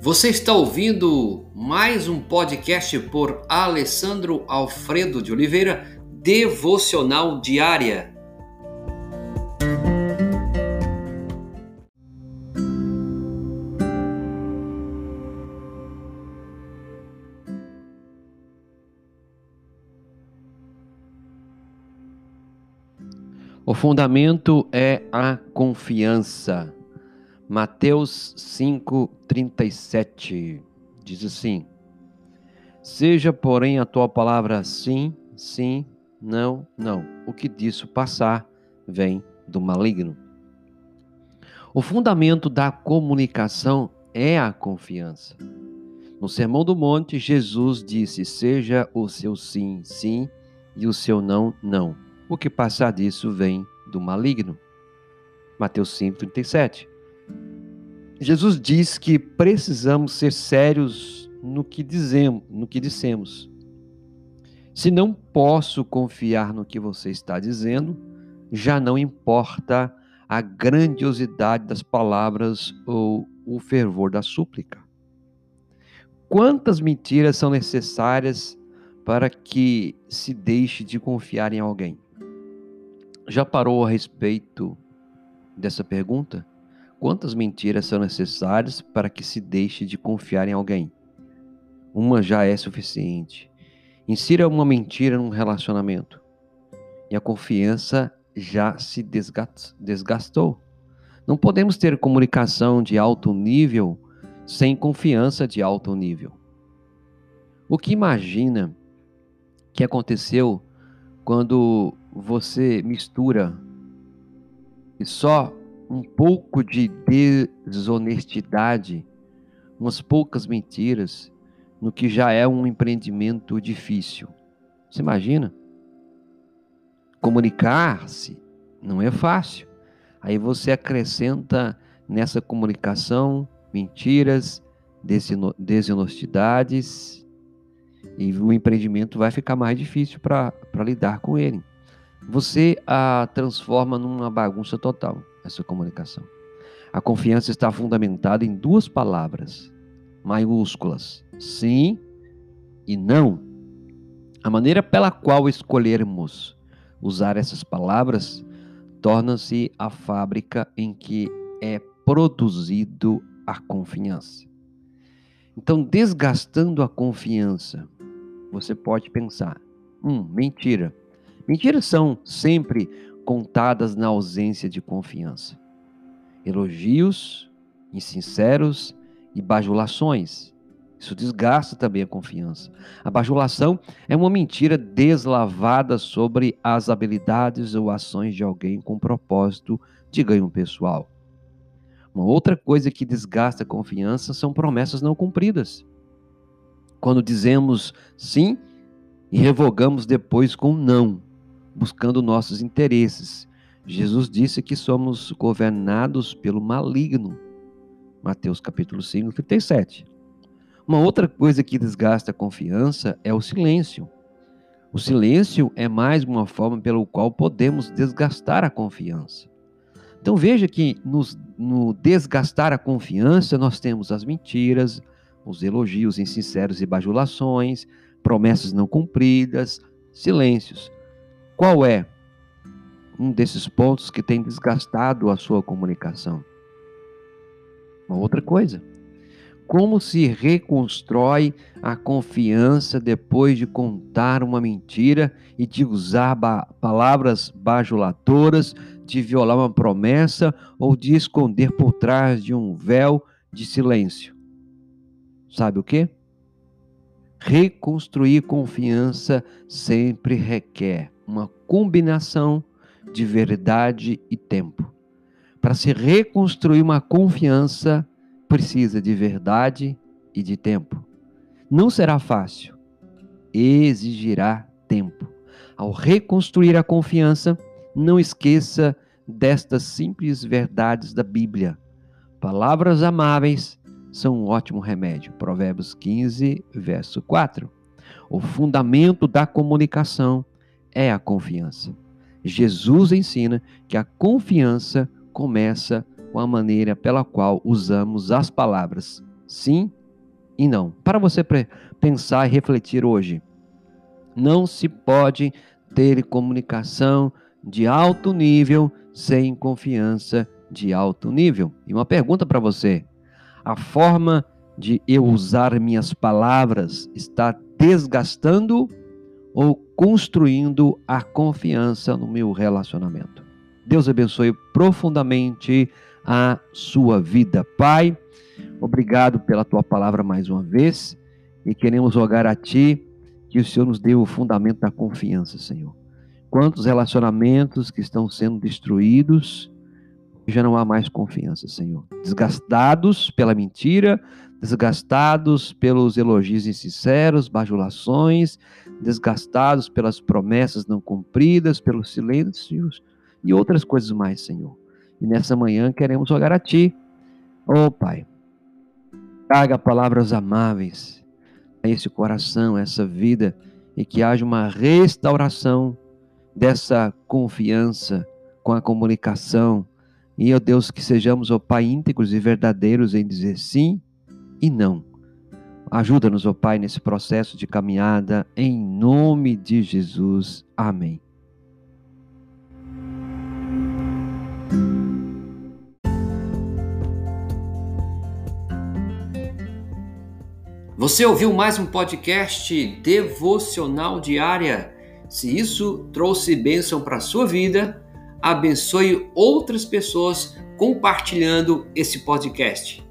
Você está ouvindo mais um podcast por Alessandro Alfredo de Oliveira, Devocional Diária. O fundamento é a confiança. Mateus 5:37 diz assim: Seja, porém, a tua palavra sim, sim, não, não. O que disso passar vem do maligno. O fundamento da comunicação é a confiança. No Sermão do Monte, Jesus disse: Seja o seu sim, sim, e o seu não, não o que passar disso vem do maligno. Mateus 5:37. Jesus diz que precisamos ser sérios no que dizemos, no que dissemos. Se não posso confiar no que você está dizendo, já não importa a grandiosidade das palavras ou o fervor da súplica. Quantas mentiras são necessárias para que se deixe de confiar em alguém? Já parou a respeito dessa pergunta? Quantas mentiras são necessárias para que se deixe de confiar em alguém? Uma já é suficiente. Insira uma mentira num relacionamento e a confiança já se desgastou. Não podemos ter comunicação de alto nível sem confiança de alto nível. O que imagina que aconteceu quando você mistura e só um pouco de desonestidade, umas poucas mentiras, no que já é um empreendimento difícil. Você imagina? Comunicar-se não é fácil. Aí você acrescenta nessa comunicação mentiras, desonestidades, e o empreendimento vai ficar mais difícil para lidar com ele você a transforma numa bagunça total, essa comunicação. A confiança está fundamentada em duas palavras maiúsculas: sim e não. A maneira pela qual escolhermos usar essas palavras torna-se a fábrica em que é produzido a confiança. Então, desgastando a confiança, você pode pensar: hum, mentira. Mentiras são sempre contadas na ausência de confiança. Elogios insinceros e bajulações. Isso desgasta também a confiança. A bajulação é uma mentira deslavada sobre as habilidades ou ações de alguém com propósito de ganho pessoal. Uma outra coisa que desgasta a confiança são promessas não cumpridas. Quando dizemos sim e revogamos depois com não buscando nossos interesses. Jesus disse que somos governados pelo maligno. Mateus capítulo 5, 37. Uma outra coisa que desgasta a confiança é o silêncio. O silêncio é mais uma forma pelo qual podemos desgastar a confiança. Então veja que nos, no desgastar a confiança nós temos as mentiras, os elogios insinceros e bajulações, promessas não cumpridas, silêncios. Qual é um desses pontos que tem desgastado a sua comunicação? Uma outra coisa. Como se reconstrói a confiança depois de contar uma mentira e de usar ba palavras bajuladoras, de violar uma promessa ou de esconder por trás de um véu de silêncio? Sabe o que? Reconstruir confiança sempre requer uma combinação de verdade e tempo. Para se reconstruir uma confiança, precisa de verdade e de tempo. Não será fácil, exigirá tempo. Ao reconstruir a confiança, não esqueça destas simples verdades da Bíblia. Palavras amáveis são um ótimo remédio. Provérbios 15, verso 4. O fundamento da comunicação é a confiança. Jesus ensina que a confiança começa com a maneira pela qual usamos as palavras sim e não. Para você pensar e refletir hoje, não se pode ter comunicação de alto nível sem confiança de alto nível. E uma pergunta para você: a forma de eu usar minhas palavras está desgastando ou construindo a confiança no meu relacionamento? Deus abençoe profundamente a sua vida. Pai, obrigado pela tua palavra mais uma vez e queremos rogar a ti que o Senhor nos dê o fundamento da confiança, Senhor. Quantos relacionamentos que estão sendo destruídos, já não há mais confiança, Senhor. Desgastados pela mentira, desgastados pelos elogios insinceros, bajulações, desgastados pelas promessas não cumpridas, pelos silêncios e outras coisas mais, Senhor. E nessa manhã queremos rogar a Ti, oh Pai, traga palavras amáveis a esse coração, a essa vida, e que haja uma restauração dessa confiança com a comunicação. E, ó oh Deus, que sejamos, ó oh Pai, íntegros e verdadeiros em dizer sim e não. Ajuda-nos, ó oh Pai, nesse processo de caminhada, em nome de Jesus. Amém. Você ouviu mais um podcast devocional diária? Se isso trouxe bênção para a sua vida, abençoe outras pessoas compartilhando esse podcast.